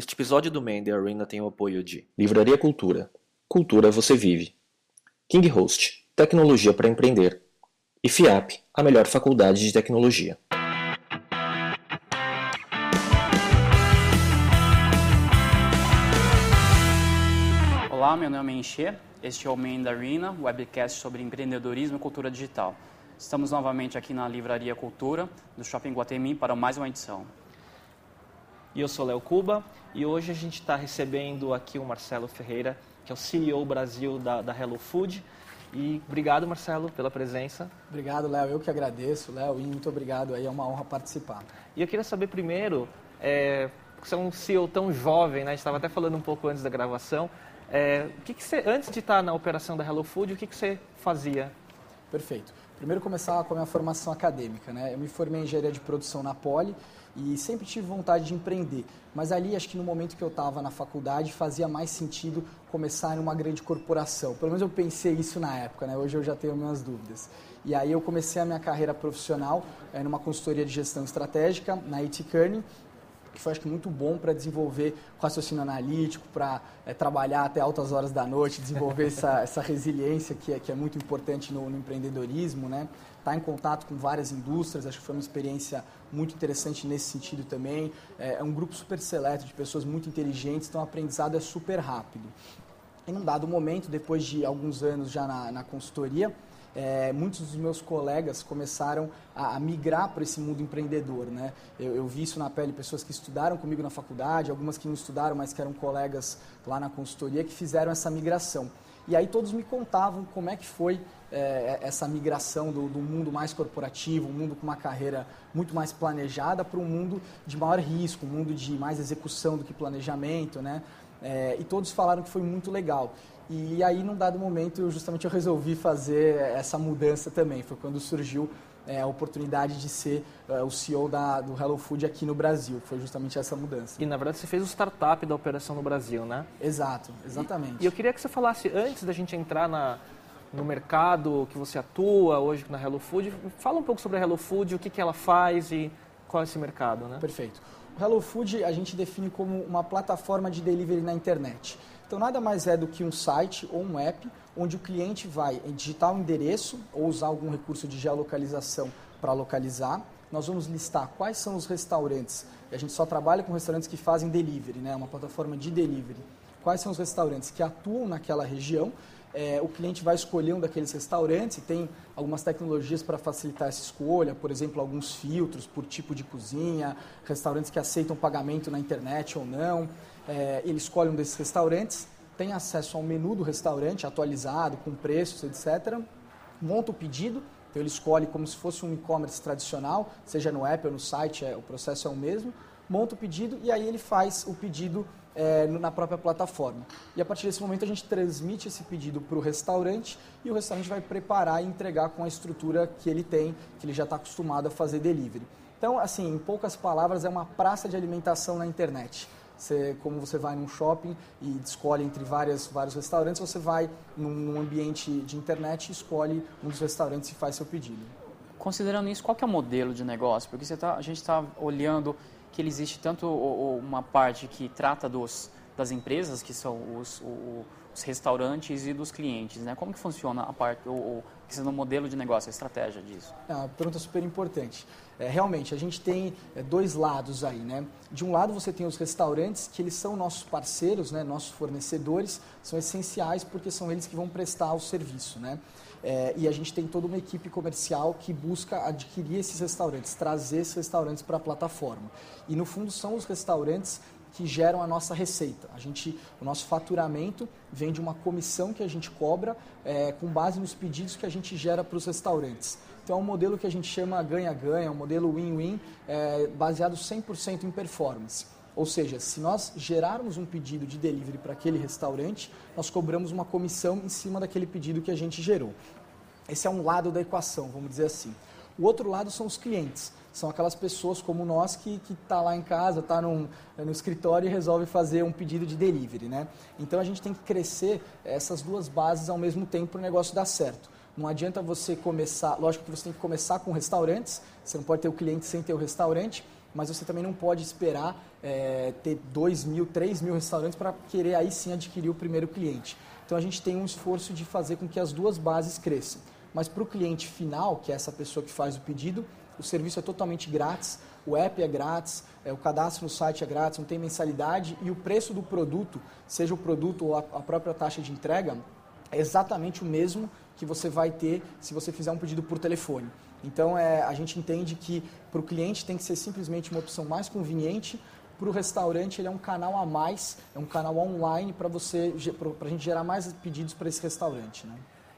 Este episódio do Man The Arena tem o apoio de Livraria Cultura. Cultura você vive. King Host. Tecnologia para empreender. E FIAP, a melhor faculdade de tecnologia. Olá, meu nome é Enche. Este é o Man The Arena, webcast sobre empreendedorismo e cultura digital. Estamos novamente aqui na Livraria Cultura, do Shopping Guatemi, para mais uma edição. E eu sou Léo Cuba e hoje a gente está recebendo aqui o Marcelo Ferreira, que é o CEO Brasil da, da Hello Food. E obrigado, Marcelo, pela presença. Obrigado, Léo. Eu que agradeço, Léo, e muito obrigado. Aí é uma honra participar. E eu queria saber primeiro, é, você é um CEO tão jovem, né? A gente estava até falando um pouco antes da gravação. É, o que, que você, antes de estar na operação da Hello Food, o que, que você fazia? Perfeito. Primeiro começar com a minha formação acadêmica, né? Eu me formei em engenharia de produção na Poli e sempre tive vontade de empreender. Mas ali, acho que no momento que eu estava na faculdade, fazia mais sentido começar em uma grande corporação. Pelo menos eu pensei isso na época, né? Hoje eu já tenho minhas dúvidas. E aí eu comecei a minha carreira profissional é, numa consultoria de gestão estratégica, na IT Kearney, que foi acho que muito bom para desenvolver raciocínio analítico, para é, trabalhar até altas horas da noite, desenvolver essa, essa resiliência que é, que é muito importante no, no empreendedorismo, né? Estar tá em contato com várias indústrias, acho que foi uma experiência muito interessante nesse sentido também. É, é um grupo super seleto de pessoas muito inteligentes, então o aprendizado é super rápido. Em um dado momento, depois de alguns anos já na, na consultoria, é, muitos dos meus colegas começaram a, a migrar para esse mundo empreendedor. Né? Eu, eu, vi isso na pele, pessoas que estudaram comigo na faculdade, algumas que não estudaram, mas que eram colegas lá na consultoria, que fizeram essa migração. E aí todos me contavam como é que foi é, essa migração do, do, mundo mais corporativo, um mundo com uma carreira muito mais planejada, para um mundo de maior risco, um mundo de mais execução do que planejamento, né? É, e todos falaram que foi muito legal. E aí, num dado momento, eu, justamente eu resolvi fazer essa mudança também. Foi quando surgiu é, a oportunidade de ser é, o CEO da, do Hello Food aqui no Brasil. Foi justamente essa mudança. E, na verdade, você fez o startup da operação no Brasil, né? Exato, exatamente. E, e eu queria que você falasse, antes da gente entrar na, no mercado que você atua hoje na Hello Food, fala um pouco sobre a Hello Food, o que, que ela faz e qual é esse mercado, né? Perfeito. O Hello Food a gente define como uma plataforma de delivery na internet. Então, nada mais é do que um site ou um app onde o cliente vai digitar um endereço ou usar algum recurso de geolocalização para localizar. Nós vamos listar quais são os restaurantes. E a gente só trabalha com restaurantes que fazem delivery, né? uma plataforma de delivery. Quais são os restaurantes que atuam naquela região é, o cliente vai escolher um daqueles restaurantes e tem algumas tecnologias para facilitar essa escolha, por exemplo, alguns filtros por tipo de cozinha, restaurantes que aceitam pagamento na internet ou não é, ele escolhe um desses restaurantes, tem acesso ao menu do restaurante atualizado, com preços, etc. Monta o pedido, então ele escolhe como se fosse um e-commerce tradicional, seja no app ou no site, é, o processo é o mesmo. Monta o pedido e aí ele faz o pedido é, na própria plataforma. E a partir desse momento a gente transmite esse pedido para o restaurante e o restaurante vai preparar e entregar com a estrutura que ele tem, que ele já está acostumado a fazer delivery. Então, assim, em poucas palavras, é uma praça de alimentação na internet. Você, como você vai num shopping e escolhe entre várias, vários restaurantes, você vai num, num ambiente de internet e escolhe um dos restaurantes e faz seu pedido. Considerando isso, qual é o modelo de negócio? Porque tá, a gente está olhando que existe tanto uma parte que trata dos, das empresas, que são os, os restaurantes e dos clientes, né? Como que funciona a parte, o, o, modelo de negócio, a estratégia disso? Uma pergunta super importante. É, realmente, a gente tem é, dois lados aí, né? De um lado você tem os restaurantes, que eles são nossos parceiros, né? nossos fornecedores, são essenciais porque são eles que vão prestar o serviço, né? É, e a gente tem toda uma equipe comercial que busca adquirir esses restaurantes, trazer esses restaurantes para a plataforma. E no fundo são os restaurantes que geram a nossa receita. A gente, o nosso faturamento vem de uma comissão que a gente cobra é, com base nos pedidos que a gente gera para os restaurantes. Então é um modelo que a gente chama ganha-ganha, um modelo win-win, é, baseado 100% em performance. Ou seja, se nós gerarmos um pedido de delivery para aquele restaurante, nós cobramos uma comissão em cima daquele pedido que a gente gerou. Esse é um lado da equação, vamos dizer assim. O outro lado são os clientes. São aquelas pessoas como nós que está lá em casa, está no escritório e resolve fazer um pedido de delivery. Né? Então a gente tem que crescer essas duas bases ao mesmo tempo para o negócio dar certo. Não adianta você começar, lógico que você tem que começar com restaurantes, você não pode ter o cliente sem ter o restaurante, mas você também não pode esperar é, ter 2 mil, 3 mil restaurantes para querer aí sim adquirir o primeiro cliente. Então a gente tem um esforço de fazer com que as duas bases cresçam. Mas para o cliente final, que é essa pessoa que faz o pedido, o serviço é totalmente grátis, o app é grátis, é, o cadastro no site é grátis, não tem mensalidade e o preço do produto, seja o produto ou a, a própria taxa de entrega, é exatamente o mesmo que você vai ter se você fizer um pedido por telefone. Então é, a gente entende que para o cliente tem que ser simplesmente uma opção mais conveniente, para o restaurante ele é um canal a mais, é um canal online para você para a gente gerar mais pedidos para esse restaurante. Né?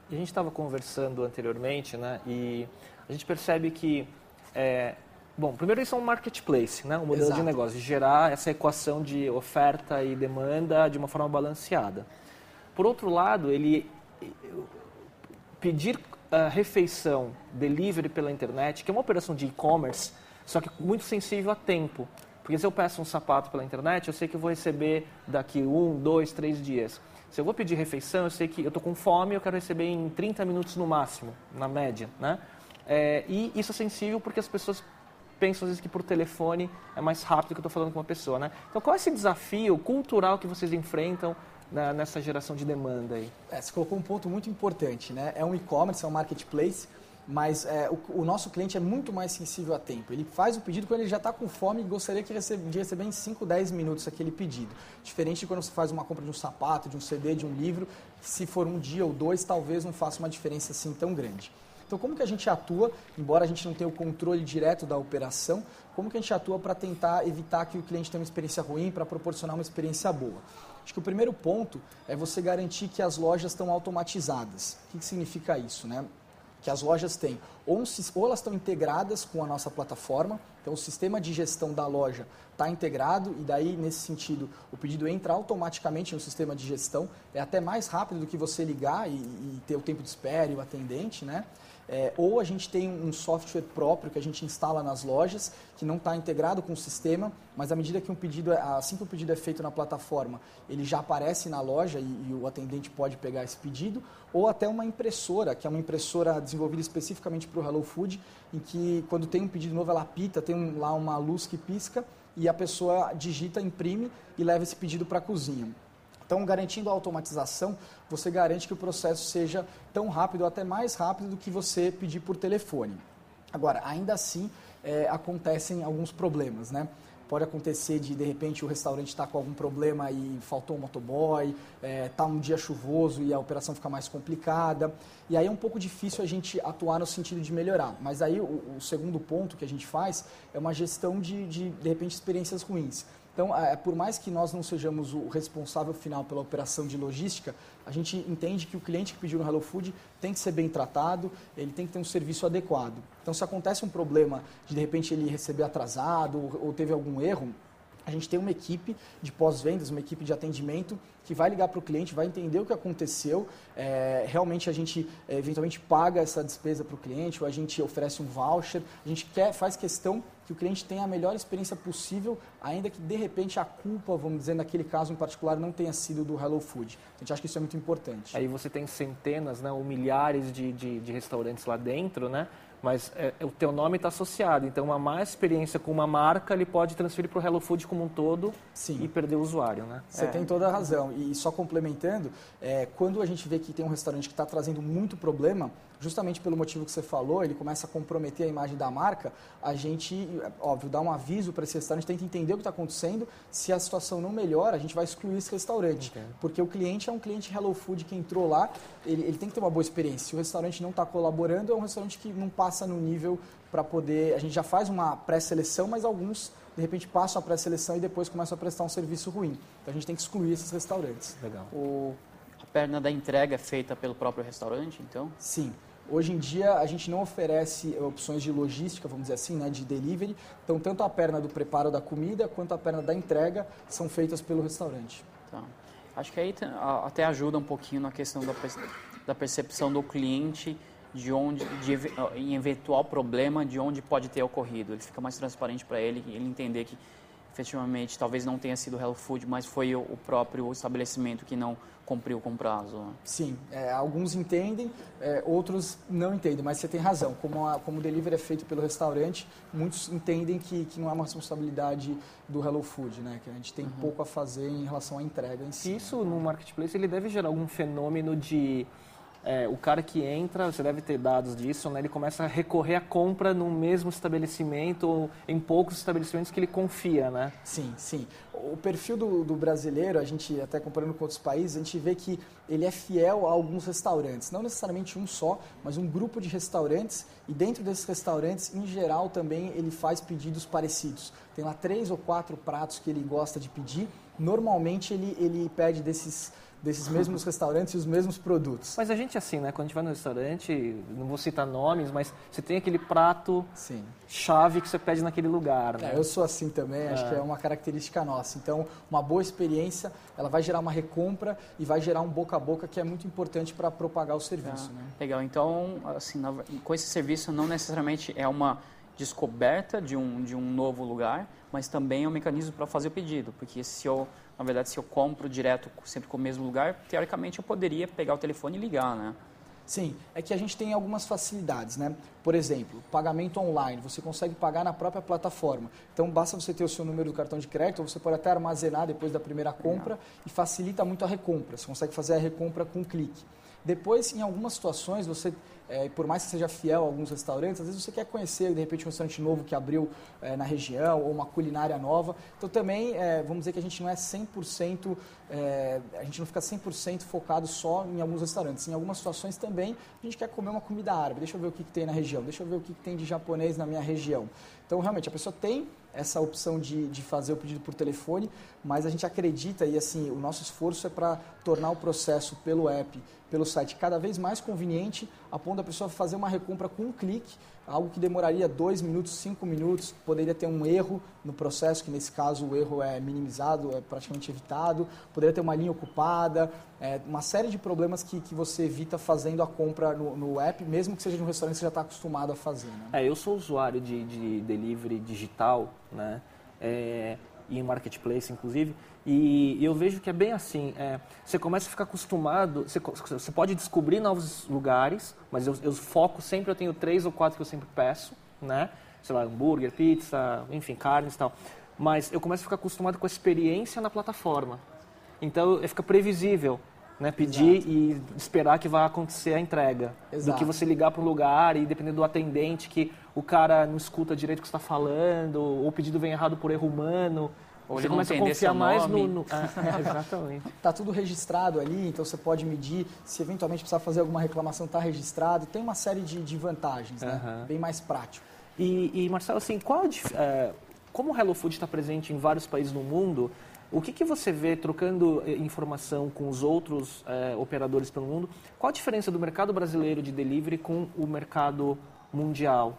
E a gente estava conversando anteriormente, né? E a gente percebe que é, bom, primeiro isso é um marketplace, né? Um modelo Exato. de negócio, de gerar essa equação de oferta e demanda de uma forma balanceada. Por outro lado, ele pedir uh, refeição, delivery pela internet, que é uma operação de e-commerce, só que muito sensível a tempo. Porque se eu peço um sapato pela internet, eu sei que eu vou receber daqui um, dois, três dias. Se eu vou pedir refeição, eu sei que eu estou com fome, eu quero receber em 30 minutos no máximo, na média, né? É, e isso é sensível porque as pessoas pensam às vezes que por telefone é mais rápido que eu estou falando com uma pessoa, né? Então, qual é esse desafio cultural que vocês enfrentam na, nessa geração de demanda aí? É, você colocou um ponto muito importante, né? É um e-commerce, é um marketplace mas é, o, o, nosso cliente é muito mais sensível a tempo. Ele faz o pedido quando ele já está com fome e gostaria que de receber em 5, 10 minutos aquele pedido. Diferente de quando você faz uma compra de um sapato, de um CD, de um livro, se for um dia ou dois, talvez não faça uma diferença assim tão grande. Então, como que a gente atua, embora a gente não tenha o controle direto da operação, como que a gente atua para tentar evitar que o cliente tenha uma experiência ruim, para proporcionar uma experiência boa? Acho que o primeiro ponto é você garantir que as lojas estão automatizadas. O que, que significa isso? Né? que as lojas têm, ou, ou elas estão integradas com a nossa plataforma, então o sistema de gestão da loja está integrado e daí, nesse sentido, o pedido entra automaticamente no sistema de gestão, é até mais rápido do que você ligar e, e ter o tempo de espera e o atendente, né? É, ou a gente tem um software próprio que a gente instala nas lojas, que não está integrado com o sistema, mas à medida que um pedido, é, assim que o pedido é feito na plataforma, ele já aparece na loja e, e o atendente pode pegar esse pedido, ou até uma impressora, que é uma impressora desenvolvida especificamente para o Hello Food, em que quando tem um pedido novo ela apita, tem um, lá uma luz que pisca e a pessoa digita, imprime e leva esse pedido para a cozinha. Então, garantindo a automatização, você garante que o processo seja tão rápido até mais rápido do que você pedir por telefone. Agora, ainda assim, é, acontecem alguns problemas, né? Pode acontecer de, de repente, o restaurante estar tá com algum problema e faltou um motoboy, está é, tá um dia chuvoso e a operação fica mais complicada. E aí é um pouco difícil a gente atuar no sentido de melhorar. Mas aí o, o segundo ponto que a gente faz é uma gestão de, de, de repente, experiências ruins. Então, é, por mais que nós não sejamos o responsável final pela operação de logística, a gente entende que o cliente que pediu no Hello Food tem que ser bem tratado, ele tem que ter um serviço adequado. Então, se acontece um problema de, de repente, ele receber atrasado ou, ou teve algum erro, a gente tem uma equipe de pós-vendas, uma equipe de atendimento que vai ligar para o cliente, vai entender o que aconteceu. É, realmente a gente é, eventualmente paga essa despesa para o cliente ou a gente oferece um voucher. A gente quer, faz questão que o cliente tenha a melhor experiência possível, ainda que de repente a culpa, vamos dizer, naquele caso em particular, não tenha sido do Hello Food. A gente acha que isso é muito importante. Aí você tem centenas né, ou milhares de, de, de restaurantes lá dentro, né? mas é, o teu nome está associado. Então, uma má experiência com uma marca, ele pode transferir para o Hello Food como um todo Sim. e perder o usuário, né? Você é. tem toda a razão. E só complementando, é, quando a gente vê que tem um restaurante que está trazendo muito problema, justamente pelo motivo que você falou, ele começa a comprometer a imagem da marca, a gente, óbvio, dá um aviso para esse restaurante, tenta entender o que está acontecendo. Se a situação não melhora, a gente vai excluir esse restaurante. Okay. Porque o cliente é um cliente Hello Food que entrou lá, ele, ele tem que ter uma boa experiência. Se o restaurante não está colaborando, é um restaurante que não passa no nível para poder. A gente já faz uma pré-seleção, mas alguns de repente passam a pré-seleção e depois começam a prestar um serviço ruim. Então a gente tem que excluir esses restaurantes. Legal. O, a perna da entrega é feita pelo próprio restaurante, então? Sim. Hoje em dia a gente não oferece opções de logística, vamos dizer assim, né, de delivery. Então tanto a perna do preparo da comida quanto a perna da entrega são feitas pelo restaurante. Tá. Acho que aí até ajuda um pouquinho na questão da percepção do cliente de onde, de, em eventual problema, de onde pode ter ocorrido. Ele fica mais transparente para ele, ele entender que efetivamente talvez não tenha sido o Hello Food, mas foi o próprio estabelecimento que não cumpriu com o prazo. Sim, é, alguns entendem, é, outros não entendem, mas você tem razão. Como, a, como o delivery é feito pelo restaurante, muitos entendem que, que não é uma responsabilidade do Hello Food, né? que a gente tem uhum. pouco a fazer em relação à entrega em si. Isso no marketplace ele deve gerar algum fenômeno de é, o cara que entra, você deve ter dados disso, né, ele começa a recorrer à compra no mesmo estabelecimento ou em poucos estabelecimentos que ele confia, né? Sim, sim. O perfil do, do, brasileiro, a gente até comparando com outros países, a gente vê que ele é fiel a alguns restaurantes, não necessariamente um só, mas um grupo de restaurantes e dentro desses restaurantes, em geral, também ele faz pedidos parecidos. Tem lá três ou quatro pratos que ele gosta de pedir. Normalmente ele, ele pede desses desses mesmos restaurantes e os mesmos produtos. Mas a gente assim, né? Quando a gente vai no restaurante, não vou citar nomes, mas você tem aquele prato Sim. chave que você pede naquele lugar, né? É, eu sou assim também, acho é. que é uma característica nossa. Então, uma boa experiência, ela vai gerar uma recompra e vai gerar um boca a boca que é muito importante para propagar o serviço, é. né? Legal. Então, assim, com esse serviço não necessariamente é uma descoberta de um, de um novo lugar, mas também é um mecanismo para fazer o pedido, porque se eu na verdade, se eu compro direto sempre com o mesmo lugar, teoricamente eu poderia pegar o telefone e ligar, né? Sim, é que a gente tem algumas facilidades, né? Por exemplo, pagamento online, você consegue pagar na própria plataforma. Então, basta você ter o seu número do cartão de crédito, ou você pode até armazenar depois da primeira compra e facilita muito a recompra. Você consegue fazer a recompra com um clique. Depois, em algumas situações, você é, por mais que seja fiel a alguns restaurantes, às vezes você quer conhecer, de repente, um restaurante novo que abriu é, na região ou uma culinária nova. Então, também, é, vamos dizer que a gente não é 100%, é, a gente não fica 100% focado só em alguns restaurantes. Em algumas situações também, a gente quer comer uma comida árabe. Deixa eu ver o que, que tem na região, deixa eu ver o que, que tem de japonês na minha região. Então, realmente, a pessoa tem essa opção de, de fazer o pedido por telefone, mas a gente acredita e assim o nosso esforço é para tornar o processo pelo app, pelo site cada vez mais conveniente, a ponto da pessoa fazer uma recompra com um clique, algo que demoraria dois minutos, cinco minutos, poderia ter um erro no processo, que nesse caso o erro é minimizado, é praticamente evitado, poderia ter uma linha ocupada, é, uma série de problemas que, que você evita fazendo a compra no, no app, mesmo que seja de um restaurante que você já está acostumado a fazer. Né? É, eu sou usuário de, de delivery digital, né? É, e em marketplace, inclusive, e eu vejo que é bem assim, é, você começa a ficar acostumado, você, você pode descobrir novos lugares, mas eu, eu, foco sempre, eu tenho três ou quatro que eu sempre peço, né? Sei lá, hambúrguer, pizza, enfim, carnes e tal. Mas eu começo a ficar acostumado com a experiência na plataforma. Então, fica previsível né, pedir Exato. e esperar que vai acontecer a entrega. Exato. Do que você ligar para um lugar e dependendo do atendente, que o cara não escuta direito o que está falando, ou o pedido vem errado por erro humano. Ou você começa a confiar mais no. no... Ah, exatamente. Está tudo registrado ali, então você pode medir. Se eventualmente precisar fazer alguma reclamação, está registrado. Tem uma série de, de vantagens, né? Uhum. Bem mais prático. E, e Marcelo, assim, qual, é, como o Hello Food está presente em vários países no mundo, o que, que você vê trocando eh, informação com os outros é, operadores pelo mundo? Qual a diferença do mercado brasileiro de delivery com o mercado mundial?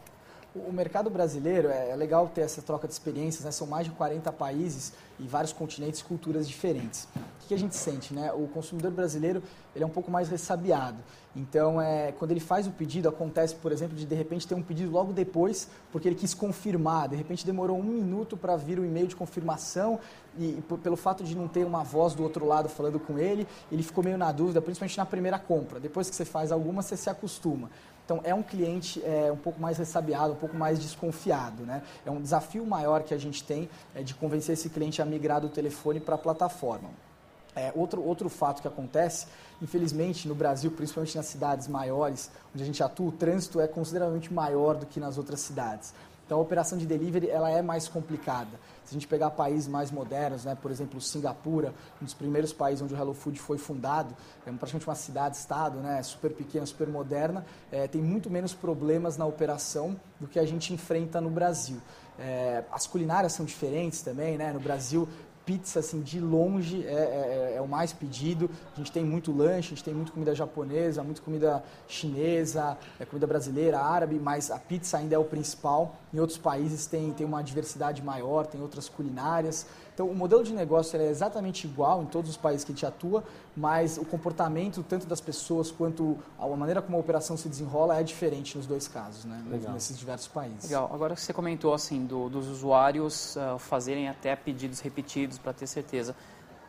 O mercado brasileiro, é, é legal ter essa troca de experiências, né? são mais de 40 países e vários continentes culturas diferentes. O que a gente sente? Né? O consumidor brasileiro ele é um pouco mais ressabiado. Então, é, quando ele faz o pedido, acontece, por exemplo, de de repente ter um pedido logo depois, porque ele quis confirmar. De repente demorou um minuto para vir o e-mail de confirmação e, e pelo fato de não ter uma voz do outro lado falando com ele, ele ficou meio na dúvida, principalmente na primeira compra. Depois que você faz alguma, você se acostuma. Então, é um cliente é, um pouco mais ressabiado, um pouco mais desconfiado. Né? É um desafio maior que a gente tem é, de convencer esse cliente a migrar do telefone para a plataforma. É, outro, outro fato que acontece, infelizmente no Brasil, principalmente nas cidades maiores, onde a gente atua, o trânsito é consideravelmente maior do que nas outras cidades. Então a operação de delivery ela é mais complicada. Se a gente pegar países mais modernos, né, por exemplo, Singapura, um dos primeiros países onde o Hello Food foi fundado, é praticamente uma cidade-estado, né, super pequena, super moderna, é, tem muito menos problemas na operação do que a gente enfrenta no Brasil. É, as culinárias são diferentes também, né? No Brasil pizza, assim, de longe é, é, é, o mais pedido. A gente tem muito lanche, a gente tem muito comida japonesa, muito comida chinesa, é, comida brasileira, árabe, mas a pizza ainda é o principal. Em outros países tem, tem uma diversidade maior, tem outras culinárias. Então, o modelo de negócio é exatamente igual em todos os países que a gente atua, mas o comportamento tanto das pessoas quanto a maneira como a operação se desenrola é diferente nos dois casos, né? Legal. nesses diversos países. Legal. Agora que você comentou assim do, dos usuários uh, fazerem até pedidos repetidos para ter certeza,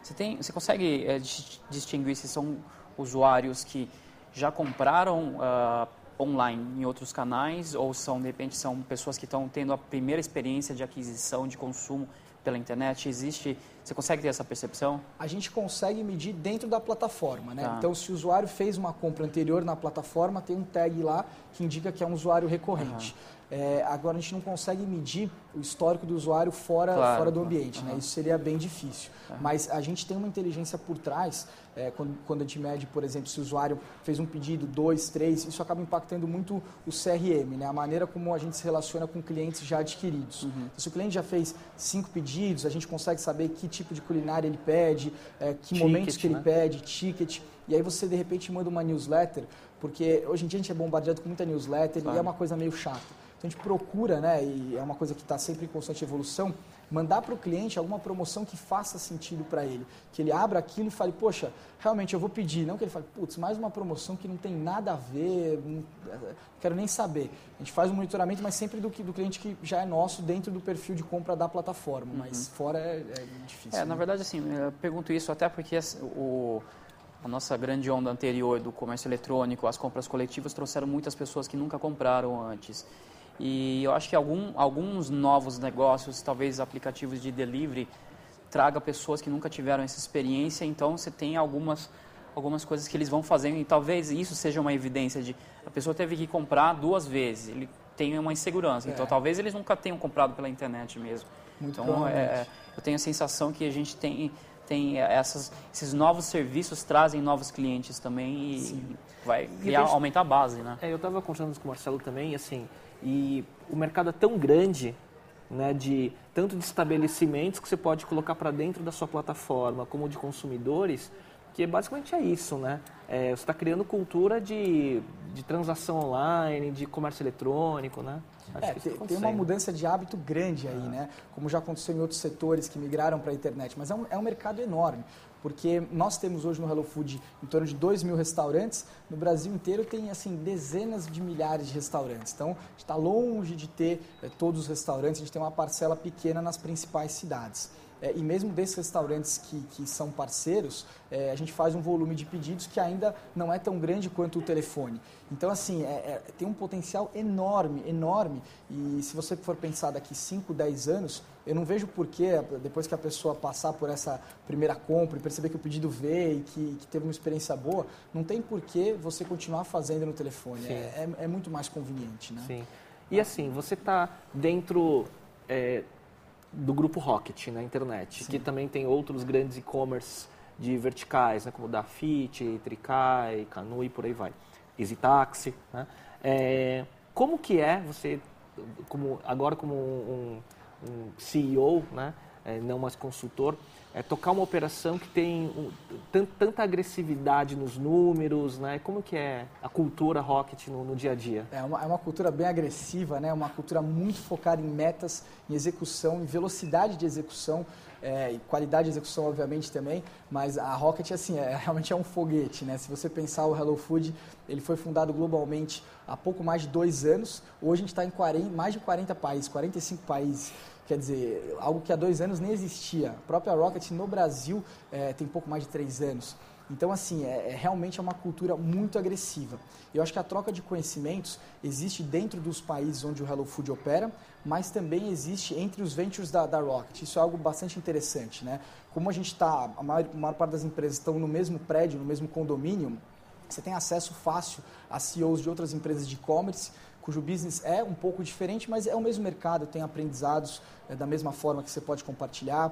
você tem, você consegue uh, distinguir se são usuários que já compraram uh, online em outros canais ou são de repente são pessoas que estão tendo a primeira experiência de aquisição de consumo pela internet? Existe, você consegue ter essa percepção? A gente consegue medir dentro da plataforma, né? Tá. Então, se o usuário fez uma compra anterior na plataforma, tem um tag lá que indica que é um usuário recorrente. É, agora, a gente não consegue medir o histórico do usuário fora, Claro, fora do ambiente, né? Aham. Isso seria bem difícil. Mas a gente tem uma inteligência por trás, é, quando, quando a gente mede, por exemplo, se o usuário fez um pedido, dois, três, isso acaba impactando muito o CRM, né? A maneira como a gente se relaciona com clientes já adquiridos. Uhum. Então, se o cliente já fez cinco pedidos, a gente consegue saber que tipo de culinária ele pede, é, que Ticket, momentos que ele né? pede, ticket. E aí você, de repente, manda uma newsletter, porque hoje em dia a gente é bombardeado com muita newsletter Claro. e é uma coisa meio chata. Então a gente procura, né, e é uma coisa que está sempre em constante evolução, mandar para o cliente alguma promoção que faça sentido para ele. Que ele abra aquilo e fale, poxa, realmente eu vou pedir. Não que ele fale, putz, mais uma promoção que não tem nada a ver, não não quero nem saber. A gente faz um monitoramento, mas sempre do, que- do cliente que já é nosso dentro do perfil de compra da plataforma. Mas fora é, é difícil. É, né? na verdade, assim, eu pergunto isso até porque assim, o, a nossa grande onda anterior do comércio eletrônico, as compras coletivas, trouxeram muitas pessoas que nunca compraram antes. E eu acho que algum, alguns novos negócios, talvez aplicativos de delivery, traga pessoas que nunca tiveram essa experiência, então você tem algumas algumas coisas que eles vão fazendo e talvez isso seja uma evidência de a pessoa teve que comprar duas vezes, ele tem uma insegurança, então É. talvez eles nunca tenham comprado pela internet mesmo. Muito então, provavelmente. é, eu tenho a sensação que a gente tem, tem essas, esses novos serviços trazem novos clientes também e vai criar, aumentar a base, né? É, eu estava conversando com o Marcelo também, assim, e o mercado é tão grande, né, de tanto de estabelecimentos que você pode colocar para dentro da sua plataforma, como de consumidores, que basicamente é isso, né? É, você está criando cultura de, de transação online, de comércio eletrônico, né? É, tem, tá tem uma mudança de hábito grande aí, né? Como já aconteceu em outros setores que migraram para a internet. Mas é um, é um mercado enorme, porque nós temos hoje no Hello Food em torno de 2 mil restaurantes. No Brasil inteiro tem, assim, dezenas de milhares de restaurantes. Então, a gente está longe de ter eh, todos os restaurantes. A gente tem uma parcela pequena nas principais cidades. É, e mesmo desses restaurantes que, que são parceiros, é, a gente faz um volume de pedidos que ainda não é tão grande quanto o telefone. Então, assim, é- tem um potencial enorme, enorme. E se você for pensar daqui 5, 10 anos, eu não vejo porquê, depois que a pessoa passar por essa primeira compra e perceber que o pedido veio e que, que teve uma experiência boa, não tem porquê você continuar fazendo no telefone. É, é- é muito mais conveniente, né? Sim. E assim, você está dentro é, do grupo Rocket na internet, que também tem outros grandes e-commerce de verticais, né, como Dafit, Tricai, Canu e por aí vai. Easy Taxi. Né? É, como que é você, como, agora como um, um CEO, né, é, não mais consultor, é, tocar uma operação que tem um, tan- tanta agressividade nos números, né? Como que é a cultura Rocket no, no dia a dia? É uma, é uma cultura bem agressiva, né? uma cultura muito focada em metas, em execução, em velocidade de execução é, e qualidade de execução, obviamente, também. Mas a Rocket, assim, é, realmente é um foguete. Né? Se você pensar o Hello Food, ele foi fundado globalmente há pouco mais de dois anos. Hoje a gente está em 40, mais de 40 países, 45 países. Quer dizer, algo que há dois anos nem existia. A própria Rocket no Brasil é, tem pouco mais de três anos. Então, assim, é, é realmente é uma cultura muito agressiva. Eu acho que a troca de conhecimentos existe dentro dos países onde o Hello Food opera, mas também existe entre os ventures da, da Rocket. Isso é algo bastante interessante, né? Como a gente está, a maior, a maior parte das empresas estão no mesmo prédio, no mesmo condomínio, você tem acesso fácil a CEOs de outras empresas de e-commerce, cujo business é um pouco diferente, mas é o mesmo mercado, tem aprendizados é, da mesma forma que você pode compartilhar.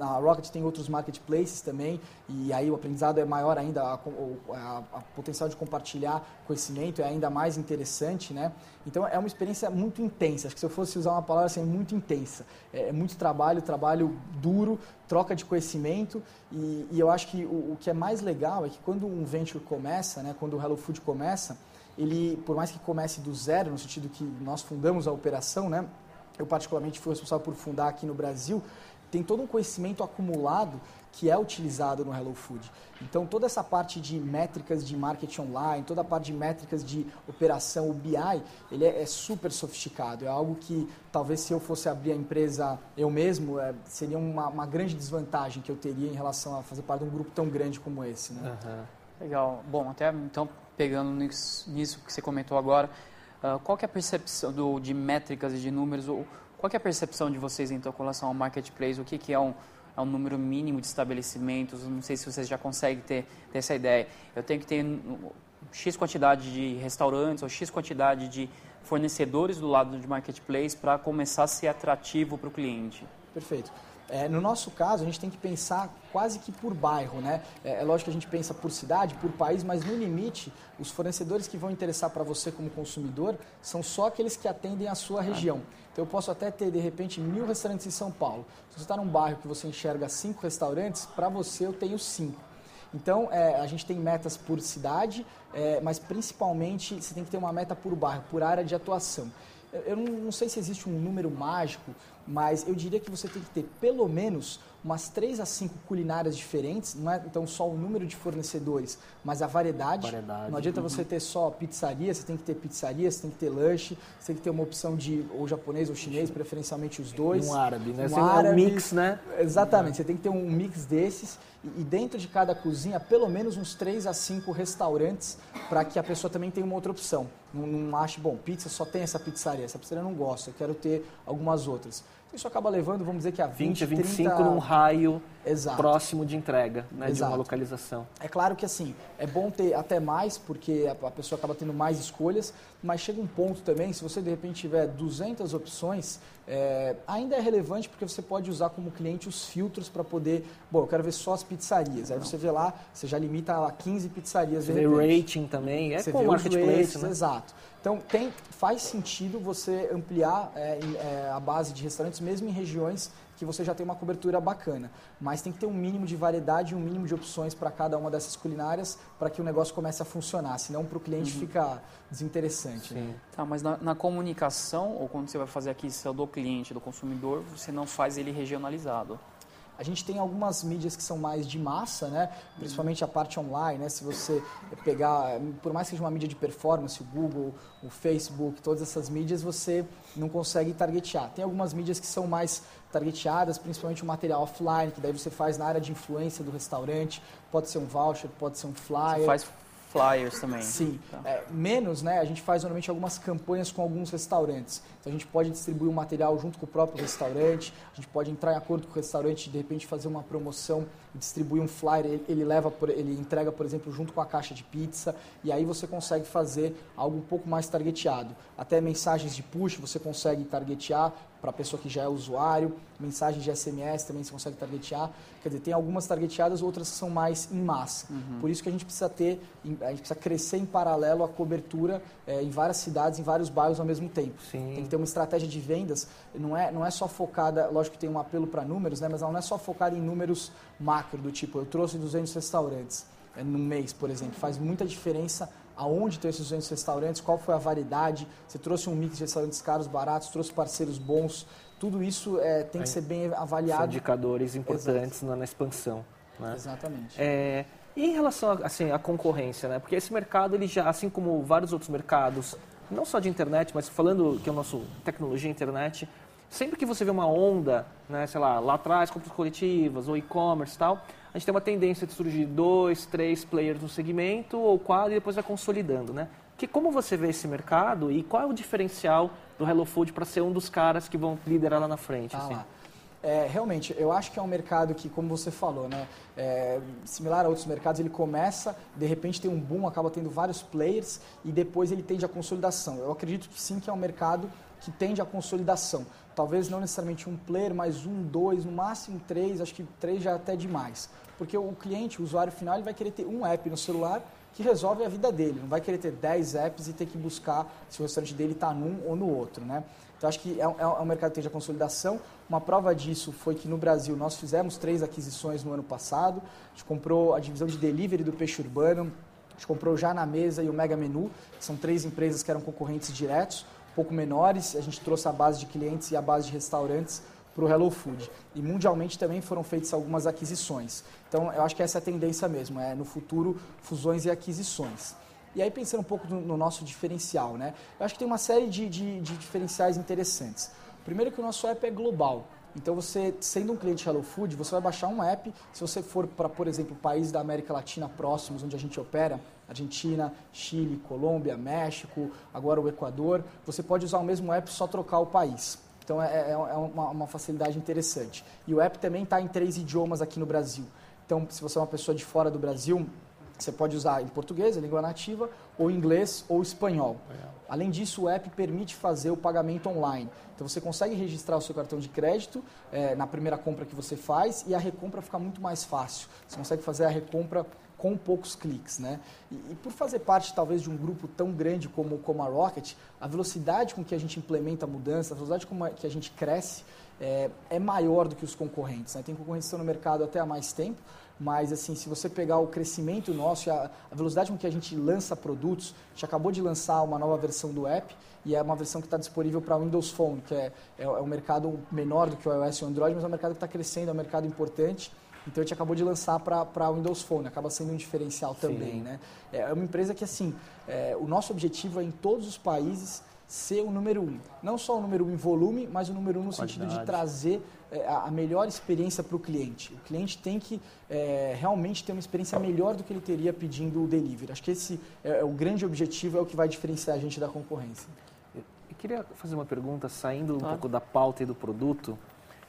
A, Rocket tem outros marketplaces também, e aí o aprendizado é maior ainda, a, a, a potencial de compartilhar conhecimento é ainda mais interessante, né? Então é uma experiência muito intensa. Acho que se eu fosse usar uma palavra assim, muito intensa. É, é muito trabalho, trabalho duro, troca de conhecimento, e, e eu acho que o, o que é mais legal é que quando um venture começa, né, quando o Hello Food começa, ele, por mais que comece do zero, no sentido que nós fundamos a operação, né? Eu particularmente fui responsável por fundar aqui no Brasil. tem todo um conhecimento acumulado que é utilizado no Hello Food. Então, toda essa parte de métricas de marketing online, toda a parte de métricas de operação, o BI, ele é, é super sofisticado. É algo que, talvez, se eu fosse abrir a empresa eu mesmo, é, seria uma, uma, grande desvantagem que eu teria em relação a fazer parte de um grupo tão grande como esse. Né? Uhum. Legal. Bom, até então, pegando nisso, que você comentou agora, uh, qual que é a percepção do, de métricas e de números, ou, qual que é a percepção de vocês, então, com relação ao marketplace? O que, que é um é um número mínimo de estabelecimentos, não sei se vocês já conseguem ter, ter essa ideia. Eu tenho que ter X quantidade de restaurantes ou X quantidade de fornecedores do lado de marketplace para começar a ser atrativo para o cliente. Perfeito. É, no nosso caso, a gente tem que pensar quase que por bairro, né? É, é, lógico que a gente pensa por cidade, por país, mas no limite, os fornecedores que vão interessar para você como consumidor são só aqueles que atendem a sua região. Então eu posso até ter, de repente, mil restaurantes em São Paulo. Se você está num bairro que você enxerga cinco restaurantes, para você eu tenho cinco. Então, é, a gente tem metas por cidade, é, mas principalmente você tem que ter uma meta por bairro, por área de atuação. Eu não, sei se existe um número mágico, mas eu diria que você tem que ter pelo menos umas 3 a 5 culinárias diferentes, não é então só o número de fornecedores, mas a variedade. variedade. Não adianta uhum. você ter só pizzaria, você tem que ter pizzaria, você tem que ter lanche, você tem que ter uma opção de ou japonês ou chinês, preferencialmente os dois. Um árabe, né? Um você árabe, é um mix, né? Exatamente, você tem que ter um mix desses e dentro de cada cozinha, pelo menos uns 3 a 5 restaurantes para que a pessoa também tenha uma outra opção. Não, não ache, bom, pizza só tem essa pizzaria, essa pizzaria eu não gosto, eu quero ter algumas outras. Isso acaba levando, vamos dizer que a 20, 20 a 25 30... num raio Exato. próximo de entrega, né, de uma localização. É claro que assim, é bom ter até mais, porque a pessoa acaba tendo mais escolhas, mas chega um ponto também, se você de repente tiver 200 opções, é, ainda é relevante porque você pode usar como cliente os filtros para poder, bom, eu quero ver só as pizzarias. Aí você vê lá, você já limita a 15 pizzarias. Você vê rating também, é você como marketplace, rates, né? Exato. Então, tem, faz sentido você ampliar é, é, a base de restaurantes, mesmo em regiões que você já tem uma cobertura bacana. Mas tem que ter um mínimo de variedade e um mínimo de opções para cada uma dessas culinárias para que o negócio comece a funcionar. Senão, para o cliente uhum. fica desinteressante. Né? Tá, mas na, na, comunicação, ou quando você vai fazer aquisição do cliente, do consumidor, você não faz ele regionalizado. A gente tem algumas mídias que são mais de massa, né? principalmente a parte online. Né? Se você pegar, por mais que seja uma mídia de performance, o Google, o Facebook, todas essas mídias, você não consegue targetear. Tem algumas mídias que são mais targeteadas, principalmente o material offline, que daí você faz na área de influência do restaurante. Pode ser um voucher, pode ser um flyer. Você faz flyers também. Sim. Tá. É, menos, né? A gente faz normalmente algumas campanhas com alguns restaurantes. Então a gente pode distribuir o material junto com o próprio restaurante, a gente pode entrar em acordo com o restaurante, de repente fazer uma promoção e distribuir um flyer, ele, ele leva, por, ele entrega, por exemplo, junto com a caixa de pizza, e aí você consegue fazer algo um pouco mais targeteado. Até mensagens de push você consegue targetear para a pessoa que já é usuário, mensagens de SMS também você consegue targetear. Quer dizer, tem algumas targeteadas, outras que são mais em massa. Uhum. Por isso que a gente precisa ter, a gente precisa crescer em paralelo a cobertura é, em várias cidades, em vários bairros ao mesmo tempo. Sim. Tem que ter uma estratégia de vendas, não é, não é só focada, lógico que tem um apelo para números, né, mas ela não é só focada em números macro, do tipo, eu trouxe 200 restaurantes é, no mês, por exemplo. Faz muita diferença aonde estão esses 200 restaurantes, qual foi a variedade, você trouxe um mix de restaurantes caros, baratos, trouxe parceiros bons, tudo isso é, tem que ser bem avaliado. São indicadores importantes na, na, expansão. Né? Exatamente. É, e em relação assim, à concorrência, né? porque esse mercado, ele já, assim como vários outros mercados, não só de internet, mas falando que é o nosso tecnologia internet, sempre que você vê uma onda, né, sei lá, lá atrás, compras coletivas ou e-commerce e tal, a gente tem uma tendência de surgir dois, três players no segmento ou quatro e depois vai consolidando, né? Que como você vê esse mercado e qual é o diferencial do Hello Food para ser um dos caras que vão liderar lá na frente? Ah, assim? É, realmente, eu acho que é um mercado que, como você falou, né, é, similar a outros mercados, ele começa, de repente tem um boom, acaba tendo vários players e depois ele tende a consolidação. Eu acredito que sim que é um mercado que tende à consolidação. Talvez não necessariamente um player, mas um, dois, no máximo três, acho que três já é até demais. Porque o cliente, o usuário final, ele vai querer ter um app no celular que resolve a vida dele. Não vai querer ter 10 apps e ter que buscar se o restaurante dele está num ou no outro. Né? Então, acho que é, é, é um mercado que tende a consolidação. Uma prova disso foi que no Brasil nós fizemos três aquisições no ano passado. A gente comprou a divisão de delivery do Peixe Urbano, a gente comprou Já na Mesa e o Mega Menu, que são três empresas que eram concorrentes diretos, um pouco menores. A gente trouxe a base de clientes e a base de restaurantes para o Hello Food. E mundialmente também foram feitas algumas aquisições. Então, eu acho que essa é a tendência mesmo, é no futuro fusões e aquisições. E aí, pensando um pouco no, no nosso diferencial, né? Eu acho que tem uma série de, de, de diferenciais interessantes. Primeiro que o nosso app é global. Então, você, sendo um cliente Hello Food, você vai baixar um app. Se você for para, por exemplo, países da América Latina próximos, onde a gente opera, Argentina, Chile, Colômbia, México, agora o Equador, você pode usar o mesmo app só trocar o país. Então, é, é, é uma, uma facilidade interessante. E o app também está em três idiomas aqui no Brasil. Então, se você é uma pessoa de fora do Brasil, você pode usar em português, a língua nativa, ou inglês ou espanhol. Além disso, o app permite fazer o pagamento online. Então você consegue registrar o seu cartão de crédito é, na primeira compra que você faz e a recompra fica muito mais fácil. Você consegue fazer a recompra com poucos cliques. Né? E, e, por fazer parte talvez de um grupo tão grande como, como a Rocket, a velocidade com que a gente implementa a mudança, a velocidade com que a gente cresce é, é maior do que os concorrentes. Né? Tem concorrentes no mercado até há mais tempo, mas assim, se você pegar o crescimento nosso, a, a, velocidade com que a gente lança produtos, a gente acabou de lançar uma nova versão do app e é uma versão que está disponível para Windows Phone, que é, é, é, um mercado menor do que o iOS e o Android, mas é um mercado que está crescendo, é um mercado importante. Então a gente acabou de lançar para Windows Phone, acaba sendo um diferencial também. Né? É uma empresa que assim, é, o nosso objetivo é em todos os países ser o número um. Não só o número um em volume, mas o número um no Qualidade. sentido de trazer é, a melhor experiência para o cliente. O cliente tem que é, realmente ter uma experiência melhor do que ele teria pedindo o delivery. Acho que esse é, é o grande objetivo, é o que vai diferenciar a gente da concorrência. Eu, eu queria fazer uma pergunta, saindo um pouco da pauta e do produto.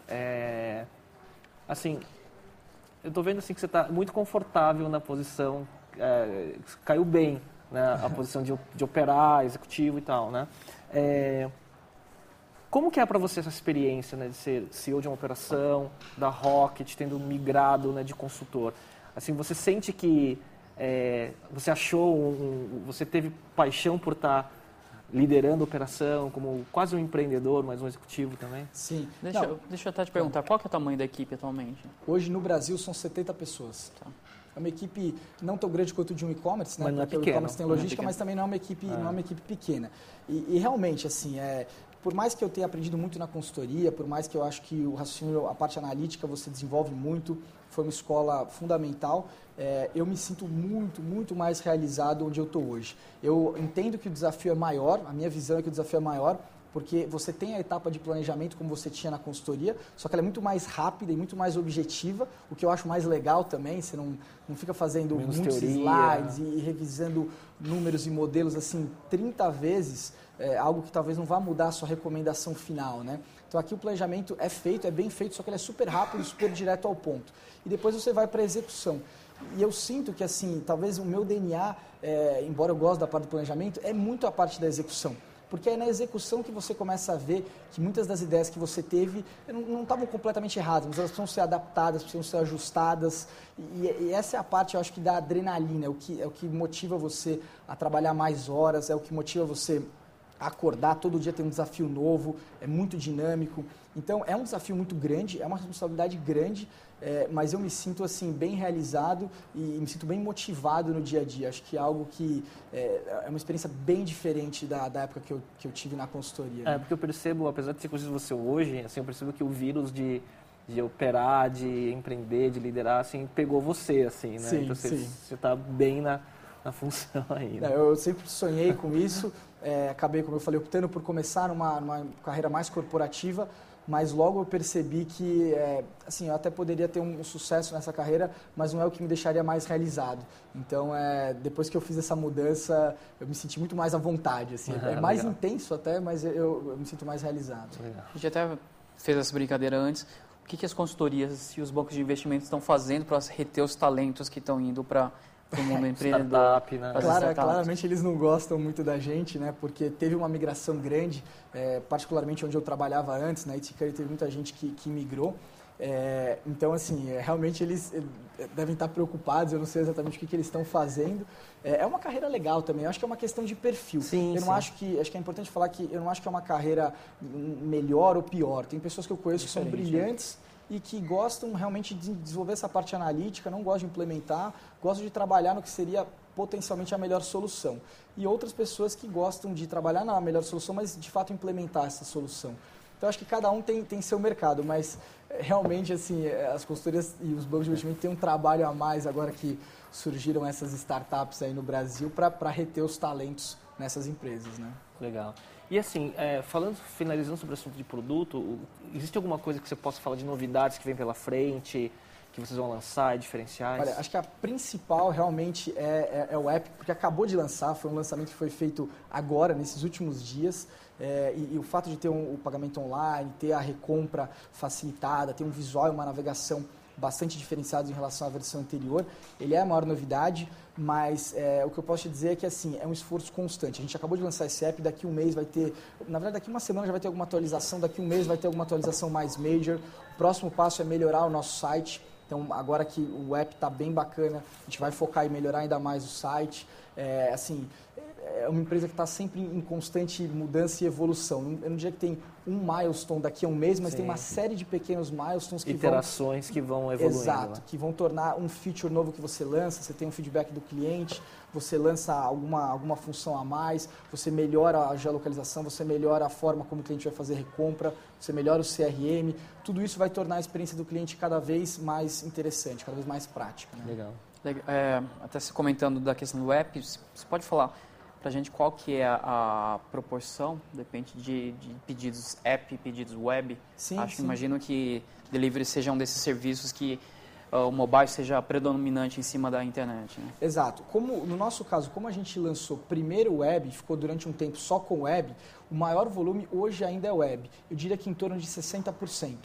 É, assim, eu estou vendo assim, que você está muito confortável na posição, é, caiu bem né, a posição de, de operar, executivo e tal, né? É, como que é para você essa experiência né, de ser CEO de uma operação, da Rocket, tendo migrado né, de consultor? Assim, você sente que é, você achou, um, você teve paixão por estar tá liderando a operação, como quase um empreendedor, mas um executivo também? Sim. Deixa, eu, deixa eu até te perguntar, qual é o tamanho da equipe atualmente? Hoje no Brasil são 70 pessoas. Tá. É uma equipe não tão grande quanto de um e-commerce, né? Mas não é Porque pequeno. o e-commerce tem logística, mas também não é uma equipe, não é uma equipe pequena. E, e, realmente, assim, é, por mais que eu tenha aprendido muito na consultoria, por mais que eu acho que o raciocínio, a parte analítica você desenvolve muito, foi uma escola fundamental, é, eu me sinto muito, muito mais realizado onde eu estou hoje. Eu entendo que o desafio é maior, a minha visão é que o desafio é maior, porque você tem a etapa de planejamento como você tinha na consultoria, só que ela é muito mais rápida e muito mais objetiva, o que eu acho mais legal também, você não, não fica fazendo Menos muitos teoria. slides e revisando números e modelos assim 30 vezes, é, algo que talvez não vá mudar a sua recomendação final, né? Então aqui o planejamento é feito, é bem feito, só que ele é super rápido, super direto ao ponto. E depois você vai para a execução. E eu sinto que assim, talvez o meu DNA, é, embora eu goste da parte do planejamento, é muito a parte da execução porque é na execução que você começa a ver que muitas das ideias que você teve não estavam completamente erradas, mas elas precisam ser adaptadas, precisam ser ajustadas. E, e, essa é a parte, eu acho, que da adrenalina, é o que, é o que motiva você a trabalhar mais horas, é o que motiva você acordar, todo dia tem um desafio novo, é muito dinâmico. Então, é um desafio muito grande, é uma responsabilidade grande, é, mas eu me sinto assim bem realizado e me sinto bem motivado no dia a dia. Acho que é algo que é, é uma experiência bem diferente da, da época que eu, que eu tive na consultoria. É, porque eu percebo, apesar de ser conhecido você hoje, assim, eu percebo que o vírus de, de operar, de empreender, de liderar, assim, pegou você, assim, né? Sim, então você está bem na, na função aí. Né? É, eu sempre sonhei com isso, é, acabei, como eu falei, optando por começar numa, numa carreira mais corporativa, mas logo eu percebi que, é, assim, eu até poderia ter um, sucesso nessa carreira, mas não é o que me deixaria mais realizado. Então, é, depois que eu fiz essa mudança, eu me senti muito mais à vontade, assim. Uhum, é mais legal. intenso até, mas eu, eu, me sinto mais realizado. Legal. A gente até fez essa brincadeira antes. O que, que as consultorias e os bancos de investimento estão fazendo para reter os talentos que estão indo para o mundo empreendedor? Startup, né? Startups. claramente eles não gostam muito da gente, né? Porque teve uma migração grande, é, particularmente onde eu trabalhava antes, na né? Iticari teve muita gente que, que migrou. É, então, assim, é, realmente eles é, devem estar preocupados, eu não sei exatamente o que, que eles estão fazendo. É, é uma carreira legal também, eu acho que é uma questão de perfil. Sim, eu não sim. acho que, acho que é importante falar que eu não acho que é uma carreira melhor ou pior. Tem pessoas que eu conheço que são Diferente, brilhantes e que gostam realmente de desenvolver essa parte analítica, não gostam de implementar, gostam de trabalhar no que seria potencialmente a melhor solução. E outras pessoas que gostam de trabalhar na melhor solução, mas de fato implementar essa solução. Então acho que cada um tem, tem seu mercado, mas é, realmente assim as consultorias e os bancos de investimento têm um trabalho a mais agora que surgiram essas startups aí no Brasil para reter os talentos nessas empresas, né? Legal. E assim, é, falando, finalizando sobre o assunto de produto, existe alguma coisa que você possa falar de novidades que vem pela frente? que vocês vão lançar, diferenciais? Olha, acho que a principal realmente é, é, é, o app, porque acabou de lançar, foi um lançamento que foi feito agora, nesses últimos dias. É, e, e, o fato de ter um, o pagamento online, ter a recompra facilitada, ter um visual e uma navegação bastante diferenciados em relação à versão anterior, ele é a maior novidade, mas é, o que eu posso te dizer é que assim, é um esforço constante. A gente acabou de lançar esse app, daqui um mês vai ter, na verdade daqui uma semana já vai ter alguma atualização, daqui um mês vai ter alguma atualização mais major. O próximo passo é melhorar o nosso site, então, agora que o app está bem bacana, a gente vai focar em melhorar ainda mais o site. É, assim, é uma empresa que está sempre em constante mudança e evolução. Eu não diria que tem um milestone daqui a um mês, mas Sim. tem uma série de pequenos milestones que Iterações vão... que vão evoluindo. Exato, né? que vão tornar um feature novo que você lança, você tem um feedback do cliente, você lança alguma, alguma função a mais, você melhora a geolocalização, você melhora a forma como o cliente vai fazer recompra, você melhora o CRM, tudo isso vai tornar a experiência do cliente cada vez mais interessante, cada vez mais prática. Né? Legal. É, até se comentando da questão do app, você pode falar para a gente qual que é a, a proporção, depende de, de, pedidos app pedidos web. Sim, Acho, sim. Imagino que delivery seja um desses serviços que uh, o mobile seja predominante em cima da internet. Né? Exato. Como no nosso caso, como a gente lançou primeiro web, ficou durante um tempo só com web, o maior volume hoje ainda é web. Eu diria que em torno de 60%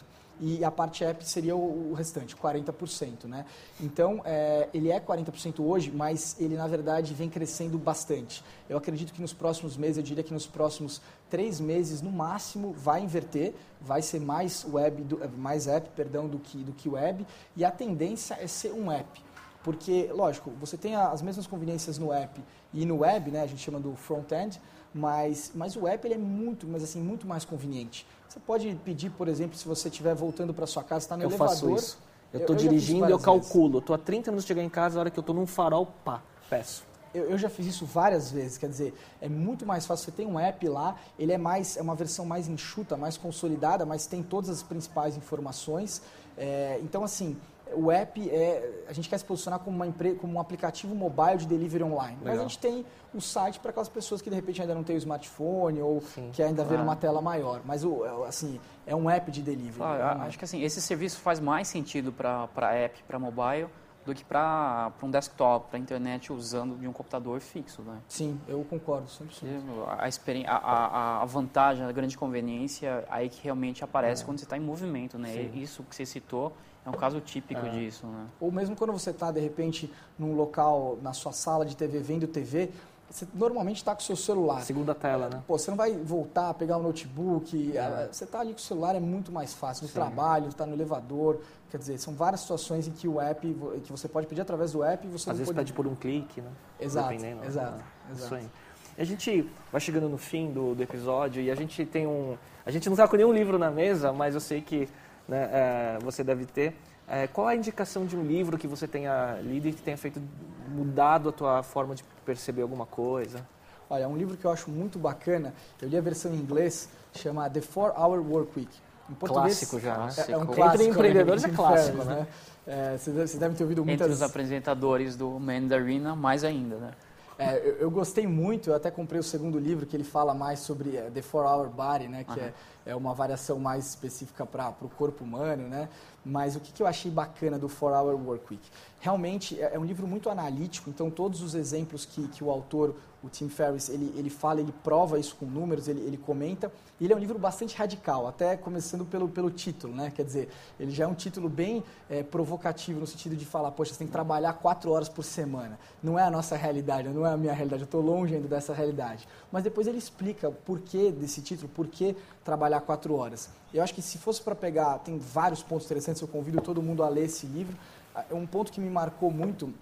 e a parte app seria o, restante, 40%. Né? Então, é, ele é 40% hoje, mas ele, na verdade, vem crescendo bastante. Eu acredito que nos próximos meses, eu diria que nos próximos três meses, no máximo, vai inverter, vai ser mais, web do, mais app perdão, do, que, do que web, e a tendência é ser um app. Porque, lógico, você tem as mesmas conveniências no app e no web, né, a gente chama do front-end, mas, mas o app ele é muito, mas assim, muito mais conveniente. Você pode pedir, por exemplo, se você estiver voltando para sua casa, está no eu elevador. Faço isso. Eu estou dirigindo e eu calculo. Estou há 30 minutos de chegar em casa, a hora que eu estou num farol, pá, peço. Eu, eu, já fiz isso várias vezes, quer dizer, é muito mais fácil. Você tem um app lá, ele é mais é uma versão mais enxuta, mais consolidada, mas tem todas as principais informações. É, então, assim, o app é a gente quer se posicionar como uma empresa, como um aplicativo mobile de delivery online. Legal. Mas a gente tem o site para aquelas pessoas que de repente ainda não têm o smartphone ou Sim, que ainda claro. uma tela maior. Mas o assim é um app de delivery. Claro, é um acho que assim esse serviço faz mais sentido para para app, para mobile do que para um desktop, para internet usando de um computador fixo, né? Sim, eu concordo 100%. A, a, a, a vantagem, a grande conveniência aí que realmente aparece é. quando você está em movimento, né? Sim. Isso que você citou é um caso típico é. disso, né? Ou mesmo quando você está, de repente, num local, na sua sala de TV, vendo TV, você normalmente está com o seu celular. Segunda tela, né? Pô, você não vai voltar a pegar o um notebook. É. Você está ali com o celular, é muito mais fácil. No Sim. trabalho, está no elevador. Quer dizer, são várias situações em que o app, que você pode pedir através do app e você Às vezes pode... pede por um clique, né? Exato, Dependendo, exato, né? exato. Isso aí. A gente vai chegando no fim do, do episódio e a gente tem um... A gente não está com nenhum livro na mesa, mas eu sei que né, é, você deve ter. É, qual a indicação de um livro que você tenha lido e que tenha feito mudado a tua forma de perceber alguma coisa? Olha, um livro que eu acho muito bacana, eu li a versão em inglês, chama The Four Hour Work Week. Em português, clássico já. É, é um clássico. Entre empreendedores é clássico, né? né? É, vocês devem ter ouvido muitas... Entre os apresentadores do Mandarina, mais ainda, né? É, eu, eu, gostei muito, eu até comprei o segundo livro que ele fala mais sobre uh, The Four Hour Body, né, que uhum. é, é uma variação mais específica para o corpo humano, né? Mas o que, que eu achei bacana do 4 Hour Work Week? Realmente é, é um livro muito analítico, então todos os exemplos que, que o autor, o Tim Ferriss, ele, ele fala, ele prova isso com números, ele, ele comenta. Ele é um livro bastante radical, até começando pelo, pelo título, né? Quer dizer, ele já é um título bem é, provocativo no sentido de falar, poxa, você tem que trabalhar quatro horas por semana. Não é a nossa realidade, não é a minha realidade, eu estou longe ainda dessa realidade. Mas depois ele explica o porquê desse título, por que trabalhar quatro horas. Eu acho que se fosse para pegar, tem vários pontos interessantes, eu convido todo mundo a ler esse livro. Ah, um ponto que me marcou muito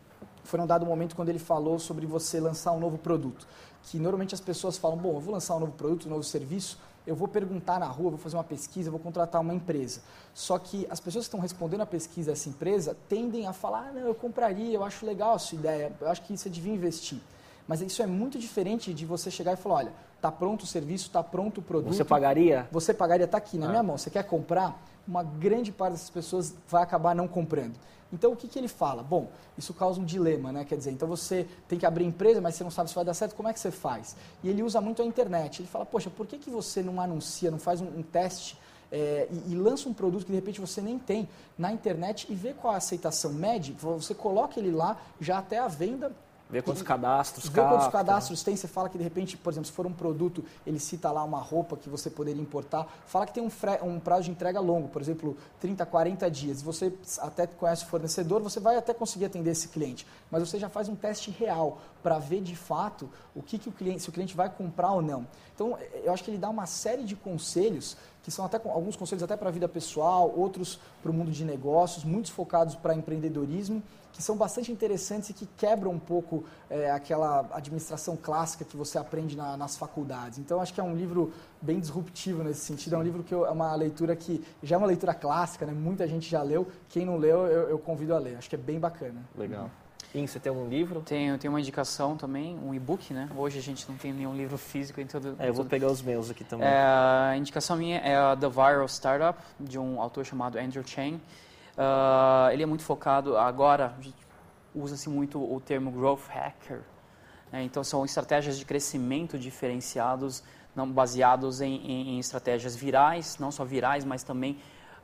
foi um dado momento quando ele falou sobre você lançar um novo produto. Que normalmente as pessoas falam, bom, eu vou lançar um novo produto, um novo serviço, eu vou perguntar na rua, vou fazer uma pesquisa, vou contratar uma empresa. Só que as pessoas que estão respondendo a pesquisa dessa empresa tendem a falar, ah, não, eu compraria, eu acho legal a sua ideia, eu acho que você devia investir. Mas isso é muito diferente de você chegar e falar, olha, Tá pronto o serviço, tá pronto o produto. Você pagaria? Você pagaria, tá aqui na Ah. minha mão. Você quer comprar? Uma grande parte dessas pessoas vai acabar não comprando. Então, o que, que ele fala? Bom, isso causa um dilema, né? Quer dizer, então você tem que abrir empresa, mas você não sabe se vai dar certo, como é que você faz? E ele usa muito a internet. Ele fala, poxa, por que, que você não anuncia, não faz um, um teste é, e, e lança um produto que de repente você nem tem na internet e vê qual a aceitação média? Você coloca ele lá, já até a venda, Ver quantos cadastros Vê quantos cadastros tem, você fala que de repente, por exemplo, se for um produto, ele cita lá uma roupa que você poderia importar, fala que tem um, fre- um prazo de entrega longo, por exemplo, 30, 40 dias. Você até conhece o fornecedor, você vai até conseguir atender esse cliente, mas você já faz um teste real para ver de fato o que, que o cliente, se o cliente vai comprar ou não. Então, eu acho que ele dá uma série de conselhos que são até alguns conselhos até para a vida pessoal, outros para o mundo de negócios, muitos focados para empreendedorismo, que são bastante interessantes e que quebram um pouco é, aquela administração clássica que você aprende na- nas faculdades. Então, acho que é um livro bem disruptivo nesse sentido. É um livro que eu- é uma leitura que já é uma leitura clássica, né? muita gente já leu. Quem não leu, eu, eu convido a ler. Acho que é bem bacana. Legal. In, você tem algum livro? Tenho, tenho uma indicação também, um e-book, né? Hoje a gente não tem nenhum livro físico em todo. É, eu vou todo- pegar os meus aqui também. É, a indicação minha é a The Viral Startup, de um autor chamado Andrew Chang. Ah, ele é muito focado, agora usa-se muito o termo growth hacker. né? Então são estratégias de crescimento diferenciados, não baseados em, em- em estratégias virais, não só virais, mas também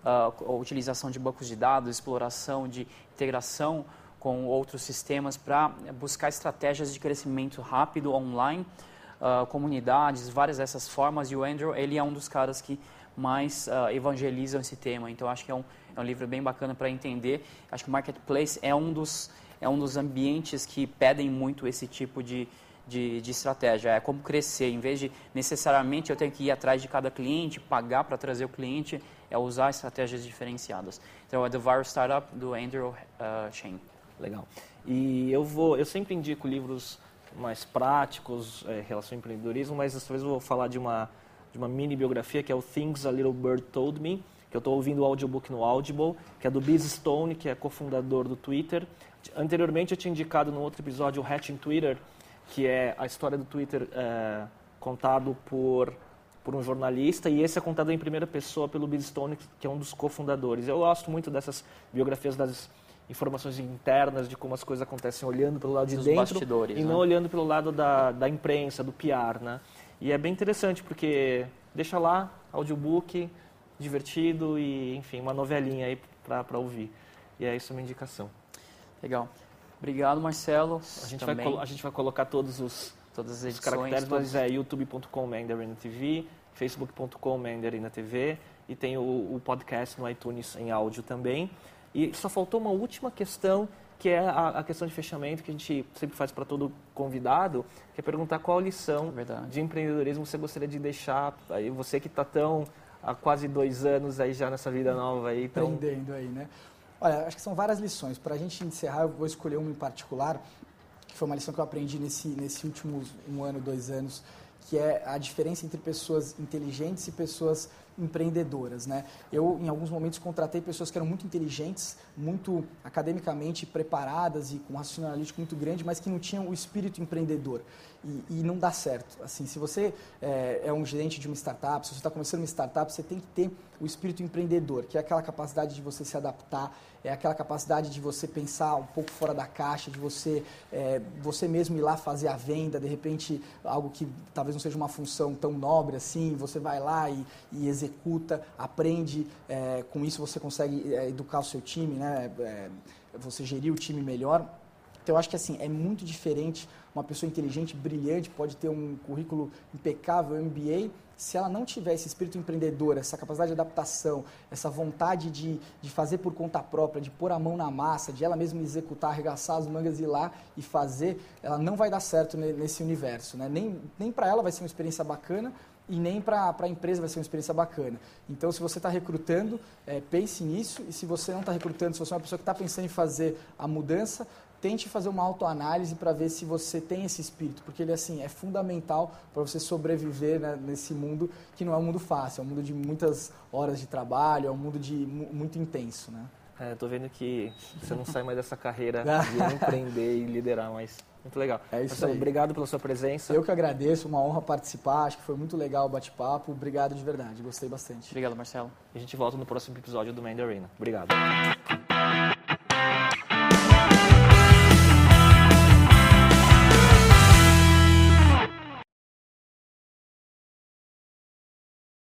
ah, a utilização de bancos de dados, exploração de integração com outros sistemas para buscar estratégias de crescimento rápido online, ah, comunidades, várias dessas formas. E o Andrew, ele é um dos caras que mais ah, evangelizam esse tema. Então, acho que é um, é um livro bem bacana para entender. Acho que o Marketplace é um dos, é um dos ambientes que pedem muito esse tipo de, de, de estratégia. É como crescer. Em vez de necessariamente eu ter que ir atrás de cada cliente, pagar para trazer o cliente, é usar estratégias diferenciadas. Então, é The Viral Startup, do Andrew uh, Chen. Legal. E eu vou, eu sempre indico livros mais práticos é, em relação ao empreendedorismo, mas dessa vez eu vou falar de uma de uma mini biografia que é o Things a Little Bird Told Me, que eu estou ouvindo o audiobook no Audible, que é do Biz Stone, que é cofundador do Twitter. Anteriormente eu tinha indicado no outro episódio o Hatching Twitter, que é a história do Twitter é, contado por por um jornalista e esse é contado em primeira pessoa pelo Biz Stone, que é um dos cofundadores. Eu gosto muito dessas biografias das informações internas de como as coisas acontecem olhando pelo lado de Dos dentro bastidores, e né? não olhando pelo lado da, da imprensa, do PR, né? E é bem interessante porque deixa lá audiobook divertido e enfim uma novelinha aí para ouvir. E é isso a minha indicação. Legal. Obrigado, Marcelo. A gente, vai, Também, a gente vai colocar todos os, todas as os edições. caracteres, todos- mas é youtube.com Mandarin TV, facebook.com Mandarin TV e tem o, o podcast no iTunes em áudio também. E só faltou uma última questão, que é a, a questão de fechamento que a gente sempre faz para todo convidado, que é perguntar qual lição Verdade. de empreendedorismo você gostaria de deixar, aí você que está tão há quase dois anos aí já nessa vida nova aí, então Aprendendo aí, né? Olha, acho que são várias lições. Para a gente encerrar, eu vou escolher uma em particular, que foi uma lição que eu aprendi nesse, nesse último um ano, dois anos, que é a diferença entre pessoas inteligentes e pessoas empreendedoras, né? Eu, em alguns momentos, contratei pessoas que eram muito inteligentes, muito academicamente preparadas e com um raciocínio analítico muito grande, mas que não tinham o espírito empreendedor. E, e não dá certo. Assim, se você é, é um gerente de uma startup, se você está começando uma startup, você tem que ter o espírito empreendedor, que é aquela capacidade de você se adaptar, é aquela capacidade de você pensar um pouco fora da caixa, de você, é, você mesmo ir lá fazer a venda, de repente algo que talvez não seja uma função tão nobre assim, você vai lá e, e executa, aprende, é, com isso você consegue é, educar o seu time, né? É, você gerir o time melhor. Então eu acho que assim, é muito diferente uma pessoa inteligente, brilhante, pode ter um currículo impecável, MBA, se ela não tiver esse espírito empreendedor, essa capacidade de adaptação, essa vontade de, de fazer por conta própria, de pôr a mão na massa, de ela mesma executar, arregaçar as mangas e ir lá e fazer, ela não vai dar certo ne- nesse universo. Né? Nem, nem para ela vai ser uma experiência bacana e nem para a empresa vai ser uma experiência bacana. Então, se você está recrutando, é, pense nisso. E se você não está recrutando, se você é uma pessoa que está pensando em fazer a mudança, tente fazer uma autoanálise para ver se você tem esse espírito, porque ele assim é fundamental para você sobreviver né, nesse mundo que não é um mundo fácil, é um mundo de muitas horas de trabalho, é um mundo de mu- muito intenso, né? é, tô vendo que você não sai mais dessa carreira de empreender e liderar, mas Muito legal. É isso Marcelo, aí. obrigado pela sua presença. Eu que agradeço, uma honra participar, acho que foi muito legal o bate-papo. Obrigado de verdade, gostei bastante. Obrigado, Marcelo. A gente volta no próximo episódio do Mandarina. Obrigado.